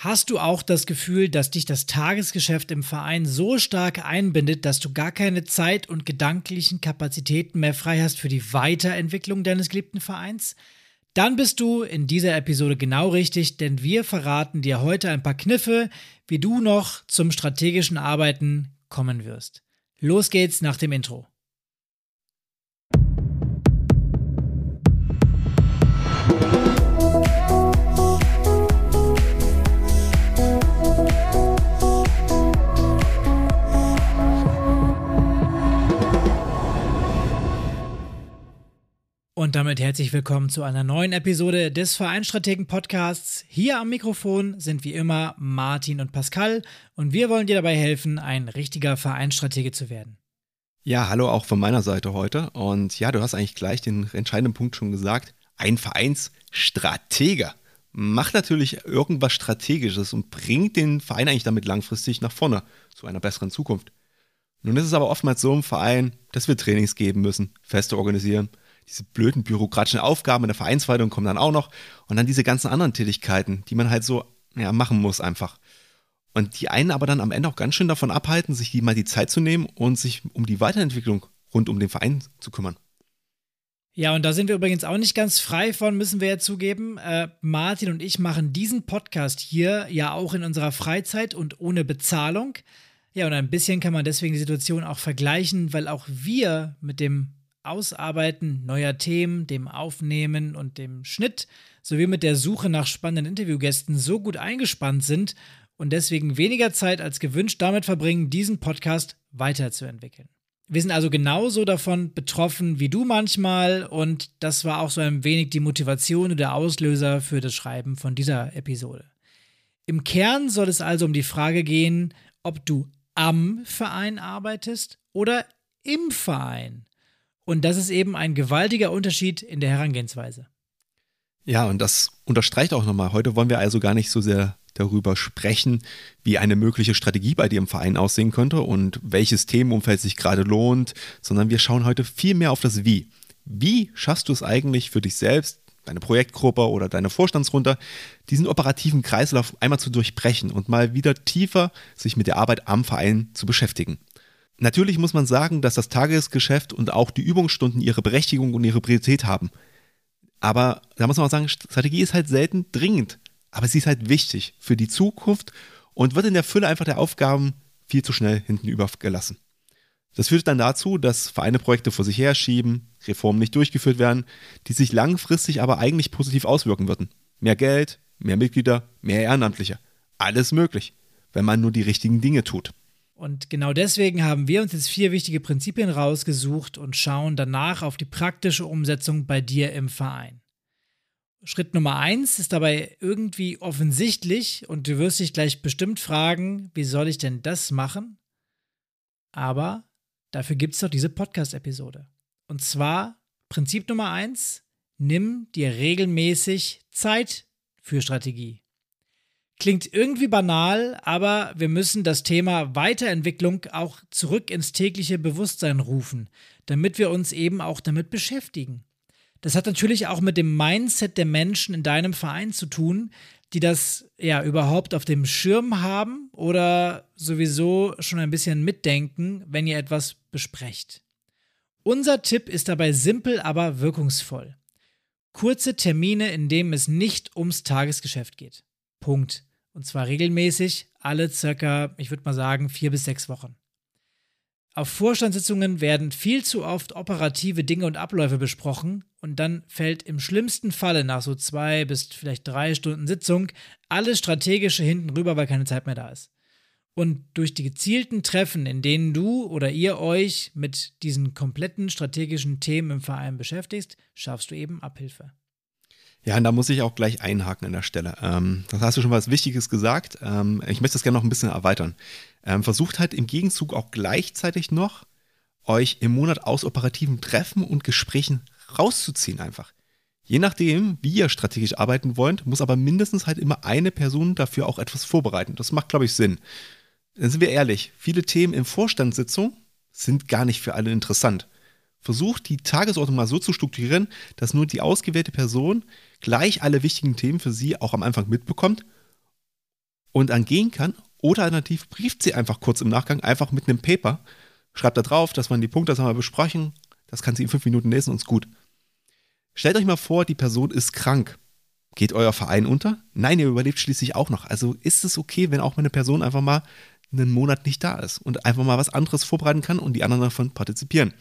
Hast du auch das Gefühl, dass dich das Tagesgeschäft im Verein so stark einbindet, dass du gar keine Zeit und gedanklichen Kapazitäten mehr frei hast für die Weiterentwicklung deines geliebten Vereins? Dann bist du in dieser Episode genau richtig, denn wir verraten dir heute ein paar Kniffe, wie du noch zum strategischen Arbeiten kommen wirst. Los geht's nach dem Intro. Und damit herzlich willkommen zu einer neuen Episode des Vereinstrategen Podcasts. Hier am Mikrofon sind wie immer Martin und Pascal und wir wollen dir dabei helfen, ein richtiger Vereinstratege zu werden. Ja, hallo auch von meiner Seite heute. Und ja, du hast eigentlich gleich den entscheidenden Punkt schon gesagt. Ein Vereinsstratege macht natürlich irgendwas Strategisches und bringt den Verein eigentlich damit langfristig nach vorne zu einer besseren Zukunft. Nun ist es aber oftmals so im Verein, dass wir Trainings geben müssen, Feste organisieren diese blöden bürokratischen Aufgaben in der Vereinsverwaltung kommen dann auch noch und dann diese ganzen anderen Tätigkeiten, die man halt so ja, machen muss einfach. Und die einen aber dann am Ende auch ganz schön davon abhalten, sich die mal die Zeit zu nehmen und sich um die Weiterentwicklung rund um den Verein zu kümmern. Ja, und da sind wir übrigens auch nicht ganz frei von, müssen wir ja zugeben. Äh, Martin und ich machen diesen Podcast hier ja auch in unserer Freizeit und ohne Bezahlung. Ja, und ein bisschen kann man deswegen die Situation auch vergleichen, weil auch wir mit dem Ausarbeiten neuer Themen, dem Aufnehmen und dem Schnitt sowie mit der Suche nach spannenden Interviewgästen so gut eingespannt sind und deswegen weniger Zeit als gewünscht damit verbringen, diesen Podcast weiterzuentwickeln. Wir sind also genauso davon betroffen wie du manchmal und das war auch so ein wenig die Motivation oder der Auslöser für das Schreiben von dieser Episode. Im Kern soll es also um die Frage gehen, ob du am Verein arbeitest oder im Verein. Und das ist eben ein gewaltiger Unterschied in der Herangehensweise. Ja, und das unterstreicht auch nochmal. Heute wollen wir also gar nicht so sehr darüber sprechen, wie eine mögliche Strategie bei dir im Verein aussehen könnte und welches Themenumfeld sich gerade lohnt, sondern wir schauen heute viel mehr auf das Wie. Wie schaffst du es eigentlich für dich selbst, deine Projektgruppe oder deine Vorstandsrunde, diesen operativen Kreislauf einmal zu durchbrechen und mal wieder tiefer sich mit der Arbeit am Verein zu beschäftigen? Natürlich muss man sagen, dass das Tagesgeschäft und auch die Übungsstunden ihre Berechtigung und ihre Priorität haben. Aber da muss man auch sagen, Strategie ist halt selten dringend, aber sie ist halt wichtig für die Zukunft und wird in der Fülle einfach der Aufgaben viel zu schnell hinten übergelassen. Das führt dann dazu, dass Vereine Projekte vor sich herschieben, Reformen nicht durchgeführt werden, die sich langfristig aber eigentlich positiv auswirken würden. Mehr Geld, mehr Mitglieder, mehr Ehrenamtliche. Alles möglich, wenn man nur die richtigen Dinge tut. Und genau deswegen haben wir uns jetzt vier wichtige Prinzipien rausgesucht und schauen danach auf die praktische Umsetzung bei dir im Verein. Schritt Nummer eins ist dabei irgendwie offensichtlich und du wirst dich gleich bestimmt fragen, wie soll ich denn das machen? Aber dafür gibt es doch diese Podcast-Episode. Und zwar Prinzip Nummer eins, nimm dir regelmäßig Zeit für Strategie. Klingt irgendwie banal, aber wir müssen das Thema Weiterentwicklung auch zurück ins tägliche Bewusstsein rufen, damit wir uns eben auch damit beschäftigen. Das hat natürlich auch mit dem Mindset der Menschen in deinem Verein zu tun, die das ja überhaupt auf dem Schirm haben oder sowieso schon ein bisschen mitdenken, wenn ihr etwas besprecht. Unser Tipp ist dabei simpel, aber wirkungsvoll. Kurze Termine, in denen es nicht ums Tagesgeschäft geht. Punkt. Und zwar regelmäßig, alle circa, ich würde mal sagen, vier bis sechs Wochen. Auf Vorstandssitzungen werden viel zu oft operative Dinge und Abläufe besprochen und dann fällt im schlimmsten Falle nach so zwei bis vielleicht drei Stunden Sitzung alles Strategische hinten rüber, weil keine Zeit mehr da ist. Und durch die gezielten Treffen, in denen du oder ihr euch mit diesen kompletten strategischen Themen im Verein beschäftigst, schaffst du eben Abhilfe. Ja, und da muss ich auch gleich einhaken an der Stelle. Ähm, das hast du schon was Wichtiges gesagt. Ähm, ich möchte das gerne noch ein bisschen erweitern. Ähm, versucht halt im Gegenzug auch gleichzeitig noch, euch im Monat aus operativen Treffen und Gesprächen rauszuziehen einfach. Je nachdem, wie ihr strategisch arbeiten wollt, muss aber mindestens halt immer eine Person dafür auch etwas vorbereiten. Das macht, glaube ich, Sinn. Dann sind wir ehrlich, viele Themen in Vorstandssitzungen sind gar nicht für alle interessant. Versucht die Tagesordnung mal so zu strukturieren, dass nur die ausgewählte Person gleich alle wichtigen Themen für sie auch am Anfang mitbekommt und dann gehen kann. Oder alternativ brieft sie einfach kurz im Nachgang, einfach mit einem Paper, schreibt da drauf, dass man die Punkte, das haben wir besprochen, das kann sie in fünf Minuten lesen und ist gut. Stellt euch mal vor, die Person ist krank. Geht euer Verein unter? Nein, ihr überlebt schließlich auch noch. Also ist es okay, wenn auch mal eine Person einfach mal einen Monat nicht da ist und einfach mal was anderes vorbereiten kann und die anderen davon partizipieren.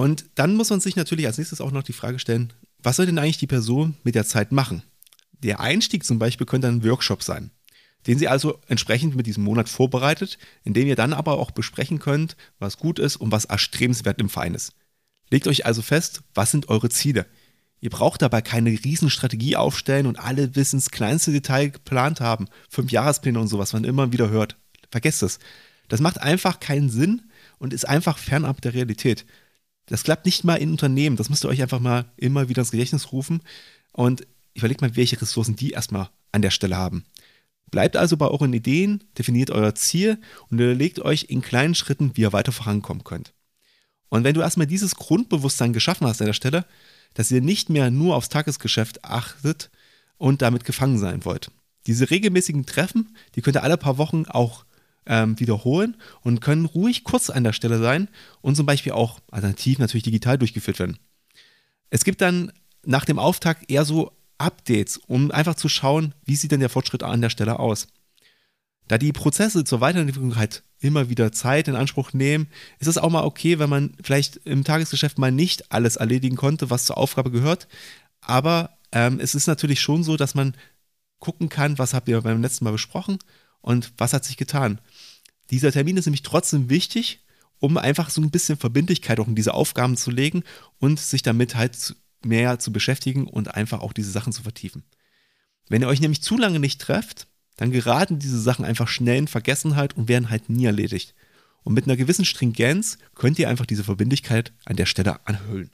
Und dann muss man sich natürlich als nächstes auch noch die Frage stellen, was soll denn eigentlich die Person mit der Zeit machen? Der Einstieg zum Beispiel könnte ein Workshop sein, den sie also entsprechend mit diesem Monat vorbereitet, in dem ihr dann aber auch besprechen könnt, was gut ist und was erstrebenswert im Verein ist. Legt euch also fest, was sind eure Ziele? Ihr braucht dabei keine Riesenstrategie aufstellen und alle bis ins kleinste Detail geplant haben. Fünf Jahrespläne und sowas, man immer wieder hört. Vergesst es. Das macht einfach keinen Sinn und ist einfach fernab der Realität. Das klappt nicht mal in Unternehmen. Das müsst ihr euch einfach mal immer wieder ins Gedächtnis rufen. Und überlegt mal, welche Ressourcen die erstmal an der Stelle haben. Bleibt also bei euren Ideen, definiert euer Ziel und überlegt euch in kleinen Schritten, wie ihr weiter vorankommen könnt. Und wenn du erstmal dieses Grundbewusstsein geschaffen hast an der Stelle, dass ihr nicht mehr nur aufs Tagesgeschäft achtet und damit gefangen sein wollt. Diese regelmäßigen Treffen, die könnt ihr alle paar Wochen auch ähm, wiederholen und können ruhig kurz an der Stelle sein und zum Beispiel auch alternativ natürlich digital durchgeführt werden. Es gibt dann nach dem Auftakt eher so Updates, um einfach zu schauen, wie sieht denn der Fortschritt an der Stelle aus. Da die Prozesse zur Weiterentwicklung halt immer wieder Zeit in Anspruch nehmen, ist es auch mal okay, wenn man vielleicht im Tagesgeschäft mal nicht alles erledigen konnte, was zur Aufgabe gehört. Aber ähm, es ist natürlich schon so, dass man gucken kann, was habt ihr beim letzten Mal besprochen und was hat sich getan. Dieser Termin ist nämlich trotzdem wichtig, um einfach so ein bisschen Verbindlichkeit auch in diese Aufgaben zu legen und sich damit halt mehr zu beschäftigen und einfach auch diese Sachen zu vertiefen. Wenn ihr euch nämlich zu lange nicht trefft, dann geraten diese Sachen einfach schnell in Vergessenheit und werden halt nie erledigt. Und mit einer gewissen Stringenz könnt ihr einfach diese Verbindlichkeit an der Stelle anhüllen.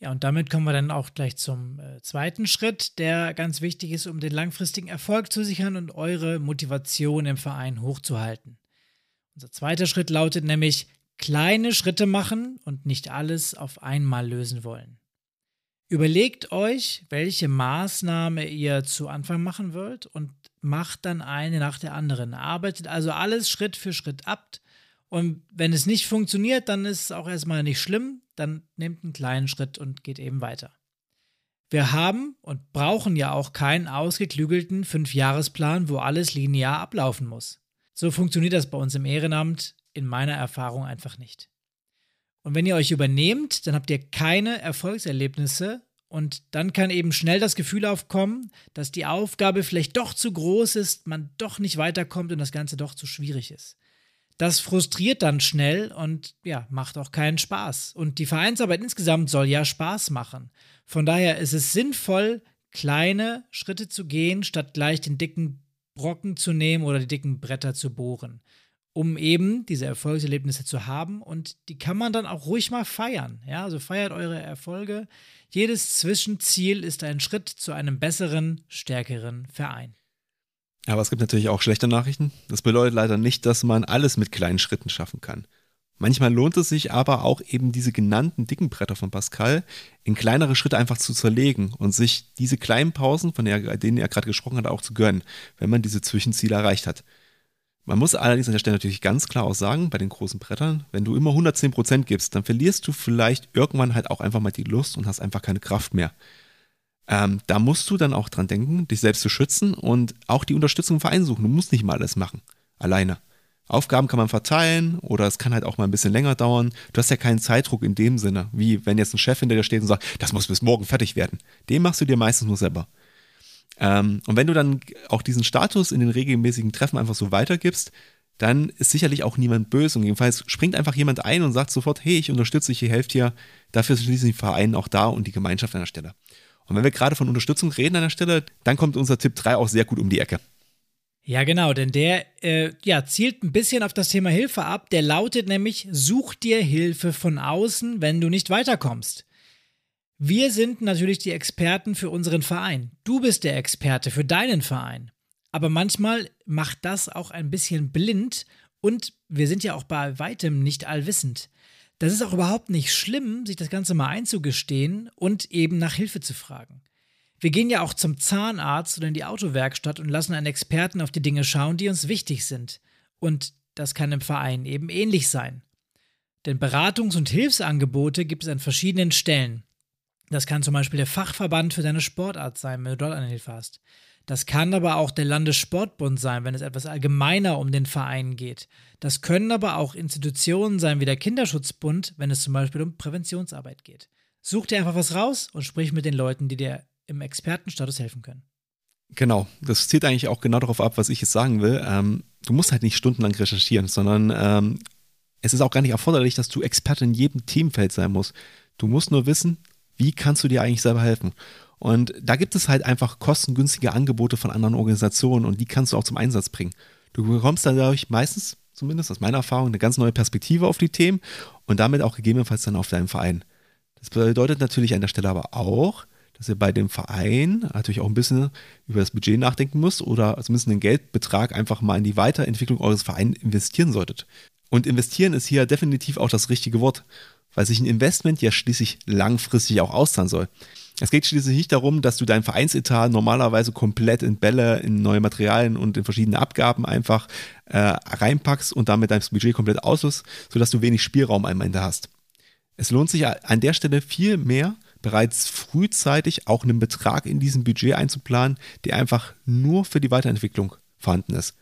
Ja, und damit kommen wir dann auch gleich zum äh, zweiten Schritt, der ganz wichtig ist, um den langfristigen Erfolg zu sichern und eure Motivation im Verein hochzuhalten. Unser zweiter Schritt lautet nämlich kleine Schritte machen und nicht alles auf einmal lösen wollen. Überlegt euch, welche Maßnahme ihr zu Anfang machen wollt und macht dann eine nach der anderen. Arbeitet also alles Schritt für Schritt ab. Und wenn es nicht funktioniert, dann ist es auch erstmal nicht schlimm dann nehmt einen kleinen Schritt und geht eben weiter. Wir haben und brauchen ja auch keinen ausgeklügelten Fünfjahresplan, wo alles linear ablaufen muss. So funktioniert das bei uns im Ehrenamt in meiner Erfahrung einfach nicht. Und wenn ihr euch übernehmt, dann habt ihr keine Erfolgserlebnisse und dann kann eben schnell das Gefühl aufkommen, dass die Aufgabe vielleicht doch zu groß ist, man doch nicht weiterkommt und das Ganze doch zu schwierig ist. Das frustriert dann schnell und ja, macht auch keinen Spaß. Und die Vereinsarbeit insgesamt soll ja Spaß machen. Von daher ist es sinnvoll, kleine Schritte zu gehen, statt gleich den dicken Brocken zu nehmen oder die dicken Bretter zu bohren, um eben diese Erfolgserlebnisse zu haben. Und die kann man dann auch ruhig mal feiern. Ja, also feiert eure Erfolge. Jedes Zwischenziel ist ein Schritt zu einem besseren, stärkeren Verein. Aber es gibt natürlich auch schlechte Nachrichten. Das bedeutet leider nicht, dass man alles mit kleinen Schritten schaffen kann. Manchmal lohnt es sich aber auch eben diese genannten dicken Bretter von Pascal in kleinere Schritte einfach zu zerlegen und sich diese kleinen Pausen, von denen er gerade gesprochen hat, auch zu gönnen, wenn man diese Zwischenziele erreicht hat. Man muss allerdings an der Stelle natürlich ganz klar auch sagen, bei den großen Brettern, wenn du immer 110% gibst, dann verlierst du vielleicht irgendwann halt auch einfach mal die Lust und hast einfach keine Kraft mehr. Ähm, da musst du dann auch dran denken, dich selbst zu schützen und auch die Unterstützung im Verein suchen. Du musst nicht mal alles machen, alleine. Aufgaben kann man verteilen oder es kann halt auch mal ein bisschen länger dauern. Du hast ja keinen Zeitdruck in dem Sinne, wie wenn jetzt ein Chef hinter dir steht und sagt, das muss bis morgen fertig werden. Den machst du dir meistens nur selber. Ähm, und wenn du dann auch diesen Status in den regelmäßigen Treffen einfach so weitergibst, dann ist sicherlich auch niemand böse und jedenfalls springt einfach jemand ein und sagt sofort, hey, ich unterstütze dich, ihr helft hier. Dafür ist schließlich die Verein auch da und die Gemeinschaft an der Stelle. Und wenn wir gerade von Unterstützung reden an der Stelle, dann kommt unser Tipp 3 auch sehr gut um die Ecke. Ja, genau, denn der äh, ja, zielt ein bisschen auf das Thema Hilfe ab. Der lautet nämlich, such dir Hilfe von außen, wenn du nicht weiterkommst. Wir sind natürlich die Experten für unseren Verein. Du bist der Experte für deinen Verein. Aber manchmal macht das auch ein bisschen blind und wir sind ja auch bei weitem nicht allwissend. Das ist auch überhaupt nicht schlimm, sich das Ganze mal einzugestehen und eben nach Hilfe zu fragen. Wir gehen ja auch zum Zahnarzt oder in die Autowerkstatt und lassen einen Experten auf die Dinge schauen, die uns wichtig sind. Und das kann im Verein eben ähnlich sein. Denn Beratungs- und Hilfsangebote gibt es an verschiedenen Stellen. Das kann zum Beispiel der Fachverband für deine Sportart sein, wenn du dort eine Hilfe hast. Das kann aber auch der Landessportbund sein, wenn es etwas allgemeiner um den Verein geht. Das können aber auch Institutionen sein wie der Kinderschutzbund, wenn es zum Beispiel um Präventionsarbeit geht. Such dir einfach was raus und sprich mit den Leuten, die dir im Expertenstatus helfen können. Genau, das zielt eigentlich auch genau darauf ab, was ich jetzt sagen will. Ähm, du musst halt nicht stundenlang recherchieren, sondern ähm, es ist auch gar nicht erforderlich, dass du Experte in jedem Themenfeld sein musst. Du musst nur wissen, wie kannst du dir eigentlich selber helfen. Und da gibt es halt einfach kostengünstige Angebote von anderen Organisationen und die kannst du auch zum Einsatz bringen. Du bekommst dadurch meistens, zumindest aus meiner Erfahrung, eine ganz neue Perspektive auf die Themen und damit auch gegebenenfalls dann auf deinen Verein. Das bedeutet natürlich an der Stelle aber auch, dass ihr bei dem Verein natürlich auch ein bisschen über das Budget nachdenken müsst oder zumindest einen Geldbetrag einfach mal in die Weiterentwicklung eures Vereins investieren solltet. Und investieren ist hier definitiv auch das richtige Wort, weil sich ein Investment ja schließlich langfristig auch auszahlen soll. Es geht schließlich nicht darum, dass du dein Vereinsetat normalerweise komplett in Bälle, in neue Materialien und in verschiedene Abgaben einfach äh, reinpackst und damit dein Budget komplett auslöst, sodass du wenig Spielraum am Ende hast. Es lohnt sich an der Stelle viel mehr, bereits frühzeitig auch einen Betrag in diesem Budget einzuplanen, der einfach nur für die Weiterentwicklung vorhanden ist.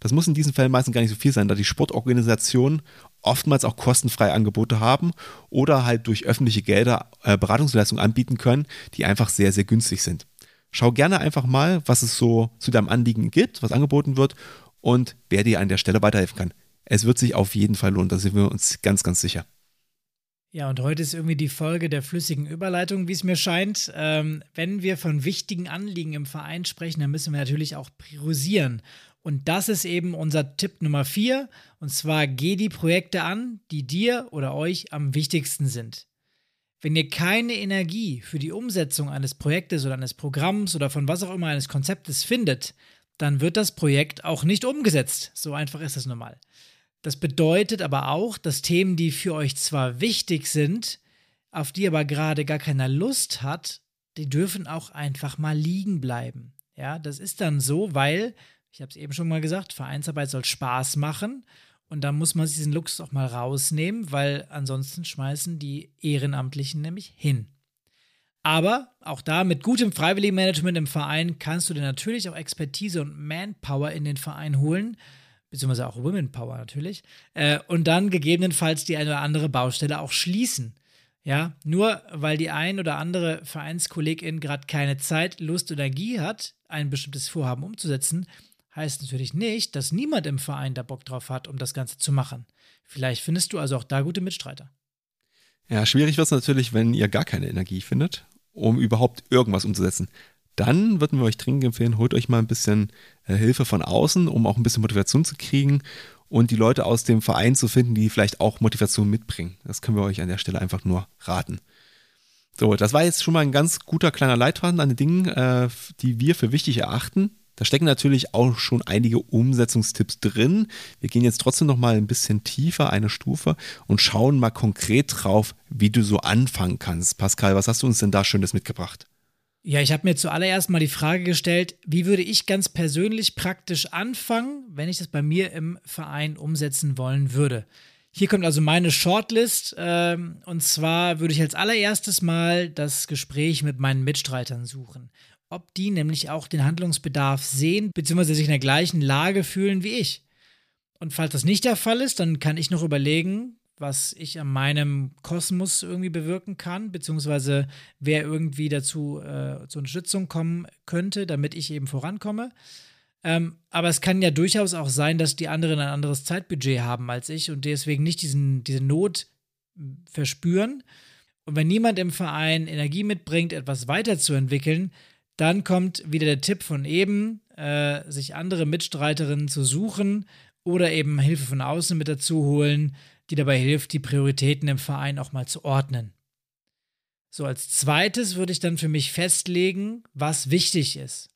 Das muss in diesen Fällen meistens gar nicht so viel sein, da die Sportorganisationen oftmals auch kostenfreie Angebote haben oder halt durch öffentliche Gelder äh, Beratungsleistungen anbieten können, die einfach sehr, sehr günstig sind. Schau gerne einfach mal, was es so zu deinem Anliegen gibt, was angeboten wird und wer dir an der Stelle weiterhelfen kann. Es wird sich auf jeden Fall lohnen, da sind wir uns ganz, ganz sicher. Ja, und heute ist irgendwie die Folge der flüssigen Überleitung, wie es mir scheint. Ähm, wenn wir von wichtigen Anliegen im Verein sprechen, dann müssen wir natürlich auch priorisieren. Und das ist eben unser Tipp Nummer vier. Und zwar geh die Projekte an, die dir oder euch am wichtigsten sind. Wenn ihr keine Energie für die Umsetzung eines Projektes oder eines Programms oder von was auch immer eines Konzeptes findet, dann wird das Projekt auch nicht umgesetzt. So einfach ist es nun mal. Das bedeutet aber auch, dass Themen, die für euch zwar wichtig sind, auf die aber gerade gar keiner Lust hat, die dürfen auch einfach mal liegen bleiben. Ja, das ist dann so, weil, ich habe es eben schon mal gesagt, Vereinsarbeit soll Spaß machen und da muss man sich diesen Luxus auch mal rausnehmen, weil ansonsten schmeißen die Ehrenamtlichen nämlich hin. Aber auch da mit gutem Freiwilligenmanagement im Verein kannst du dir natürlich auch Expertise und Manpower in den Verein holen beziehungsweise auch Women Power natürlich, äh, und dann gegebenenfalls die eine oder andere Baustelle auch schließen. Ja, nur weil die ein oder andere Vereinskollegin gerade keine Zeit, Lust oder Energie hat, ein bestimmtes Vorhaben umzusetzen, heißt natürlich nicht, dass niemand im Verein da Bock drauf hat, um das Ganze zu machen. Vielleicht findest du also auch da gute Mitstreiter. Ja, schwierig wird es natürlich, wenn ihr gar keine Energie findet, um überhaupt irgendwas umzusetzen dann würden wir euch dringend empfehlen, holt euch mal ein bisschen äh, Hilfe von außen, um auch ein bisschen Motivation zu kriegen und die Leute aus dem Verein zu finden, die vielleicht auch Motivation mitbringen. Das können wir euch an der Stelle einfach nur raten. So, das war jetzt schon mal ein ganz guter kleiner Leitfaden an den Dingen, äh, die wir für wichtig erachten. Da stecken natürlich auch schon einige Umsetzungstipps drin. Wir gehen jetzt trotzdem noch mal ein bisschen tiefer, eine Stufe und schauen mal konkret drauf, wie du so anfangen kannst. Pascal, was hast du uns denn da Schönes mitgebracht? Ja, ich habe mir zuallererst mal die Frage gestellt, wie würde ich ganz persönlich praktisch anfangen, wenn ich das bei mir im Verein umsetzen wollen würde. Hier kommt also meine Shortlist ähm, und zwar würde ich als allererstes mal das Gespräch mit meinen Mitstreitern suchen. Ob die nämlich auch den Handlungsbedarf sehen, beziehungsweise sich in der gleichen Lage fühlen wie ich. Und falls das nicht der Fall ist, dann kann ich noch überlegen, was ich an meinem Kosmos irgendwie bewirken kann, beziehungsweise wer irgendwie dazu äh, zur Unterstützung kommen könnte, damit ich eben vorankomme. Ähm, aber es kann ja durchaus auch sein, dass die anderen ein anderes Zeitbudget haben als ich und deswegen nicht diesen, diese Not verspüren. Und wenn niemand im Verein Energie mitbringt, etwas weiterzuentwickeln, dann kommt wieder der Tipp von eben, äh, sich andere Mitstreiterinnen zu suchen oder eben Hilfe von außen mit dazu holen, die dabei hilft, die Prioritäten im Verein auch mal zu ordnen. So, als zweites würde ich dann für mich festlegen, was wichtig ist.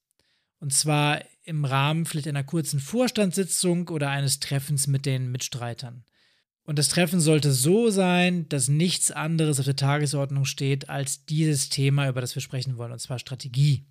Und zwar im Rahmen vielleicht einer kurzen Vorstandssitzung oder eines Treffens mit den Mitstreitern. Und das Treffen sollte so sein, dass nichts anderes auf der Tagesordnung steht als dieses Thema, über das wir sprechen wollen, und zwar Strategie.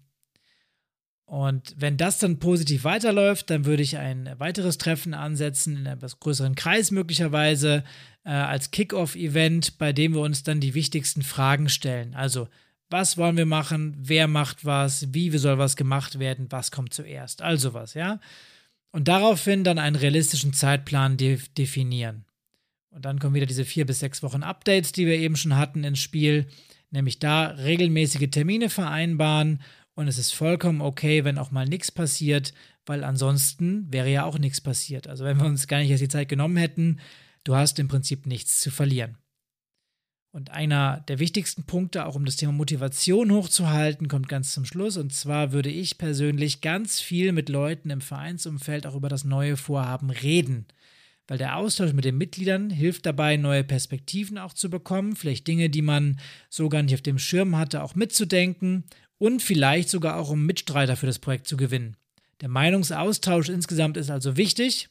Und wenn das dann positiv weiterläuft, dann würde ich ein weiteres Treffen ansetzen, in einem etwas größeren Kreis möglicherweise, äh, als Kick-Off-Event, bei dem wir uns dann die wichtigsten Fragen stellen. Also, was wollen wir machen? Wer macht was? Wie soll was gemacht werden? Was kommt zuerst? Also was, ja? Und daraufhin dann einen realistischen Zeitplan de definieren. Und dann kommen wieder diese vier bis sechs Wochen Updates, die wir eben schon hatten, ins Spiel. Nämlich da regelmäßige Termine vereinbaren. Und es ist vollkommen okay, wenn auch mal nichts passiert, weil ansonsten wäre ja auch nichts passiert. Also wenn wir uns gar nicht erst die Zeit genommen hätten, du hast im Prinzip nichts zu verlieren. Und einer der wichtigsten Punkte, auch um das Thema Motivation hochzuhalten, kommt ganz zum Schluss. Und zwar würde ich persönlich ganz viel mit Leuten im Vereinsumfeld auch über das neue Vorhaben reden. Weil der Austausch mit den Mitgliedern hilft dabei, neue Perspektiven auch zu bekommen, vielleicht Dinge, die man so gar nicht auf dem Schirm hatte, auch mitzudenken und vielleicht sogar auch um Mitstreiter für das Projekt zu gewinnen. Der Meinungsaustausch insgesamt ist also wichtig.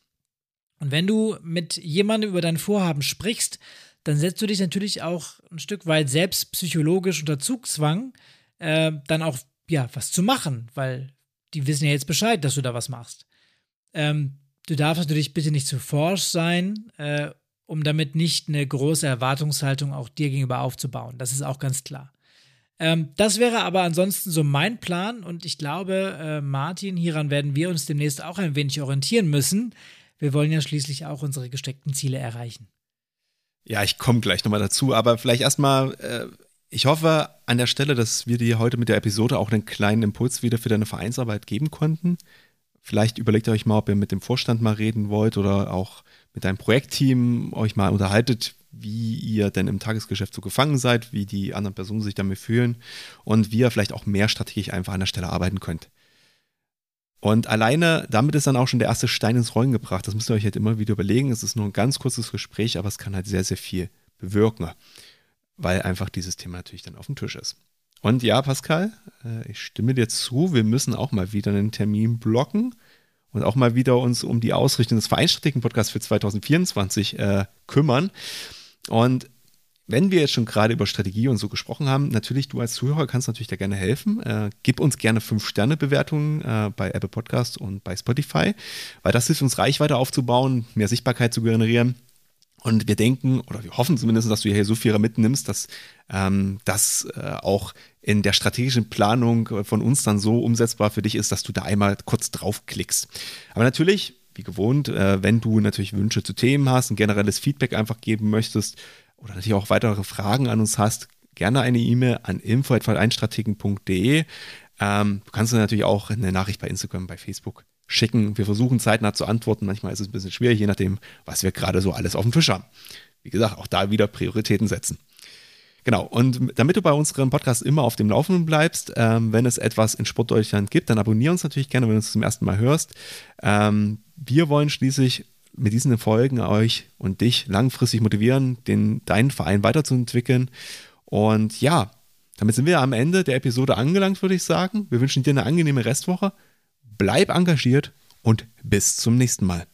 Und wenn du mit jemandem über dein Vorhaben sprichst, dann setzt du dich natürlich auch ein Stück weit selbst psychologisch unter Zugzwang, äh, dann auch ja was zu machen, weil die wissen ja jetzt Bescheid, dass du da was machst. Ähm, du darfst natürlich bitte nicht zu forsch sein, äh, um damit nicht eine große Erwartungshaltung auch dir gegenüber aufzubauen. Das ist auch ganz klar. Ähm, das wäre aber ansonsten so mein Plan und ich glaube, äh, Martin, hieran werden wir uns demnächst auch ein wenig orientieren müssen. Wir wollen ja schließlich auch unsere gesteckten Ziele erreichen. Ja, ich komme gleich nochmal dazu, aber vielleicht erstmal, äh, ich hoffe an der Stelle, dass wir dir heute mit der Episode auch einen kleinen Impuls wieder für deine Vereinsarbeit geben konnten. Vielleicht überlegt ihr euch mal, ob ihr mit dem Vorstand mal reden wollt oder auch mit deinem Projektteam euch mal unterhaltet, wie ihr denn im Tagesgeschäft so gefangen seid, wie die anderen Personen sich damit fühlen und wie ihr vielleicht auch mehr strategisch einfach an der Stelle arbeiten könnt. Und alleine damit ist dann auch schon der erste Stein ins Rollen gebracht. Das müsst ihr euch halt immer wieder überlegen. Es ist nur ein ganz kurzes Gespräch, aber es kann halt sehr, sehr viel bewirken, weil einfach dieses Thema natürlich dann auf dem Tisch ist. Und ja, Pascal, äh, ich stimme dir zu, wir müssen auch mal wieder einen Termin blocken und auch mal wieder uns um die Ausrichtung des Vereinsstrategien-Podcasts für 2024 äh, kümmern. Und wenn wir jetzt schon gerade über Strategie und so gesprochen haben, natürlich, du als Zuhörer kannst natürlich da gerne helfen. Äh, gib uns gerne 5-Sterne-Bewertungen äh, bei Apple Podcast und bei Spotify, weil das hilft uns, Reichweite aufzubauen, mehr Sichtbarkeit zu generieren. Und wir denken, oder wir hoffen zumindest, dass du hier so viel mitnimmst, dass ähm, das äh, auch in der strategischen Planung von uns dann so umsetzbar für dich ist, dass du da einmal kurz draufklickst. Aber natürlich, wie gewohnt, äh, wenn du natürlich Wünsche zu Themen hast, ein generelles Feedback einfach geben möchtest, oder natürlich auch weitere Fragen an uns hast, gerne eine E-Mail an info.einstrategen.de. Ähm, du kannst natürlich auch eine Nachricht bei Instagram, bei Facebook schicken. Wir versuchen zeitnah zu antworten. Manchmal ist es ein bisschen schwierig, je nachdem, was wir gerade so alles auf dem Tisch haben. Wie gesagt, auch da wieder Prioritäten setzen. Genau, und damit du bei unserem Podcast immer auf dem Laufenden bleibst, ähm, wenn es etwas in Sportdeutschland gibt, dann abonniere uns natürlich gerne, wenn du es zum ersten Mal hörst. Ähm, wir wollen schließlich mit diesen Folgen euch und dich langfristig motivieren, den, deinen Verein weiterzuentwickeln. Und ja, damit sind wir am Ende der Episode angelangt, würde ich sagen. Wir wünschen dir eine angenehme Restwoche. Bleib engagiert und bis zum nächsten Mal.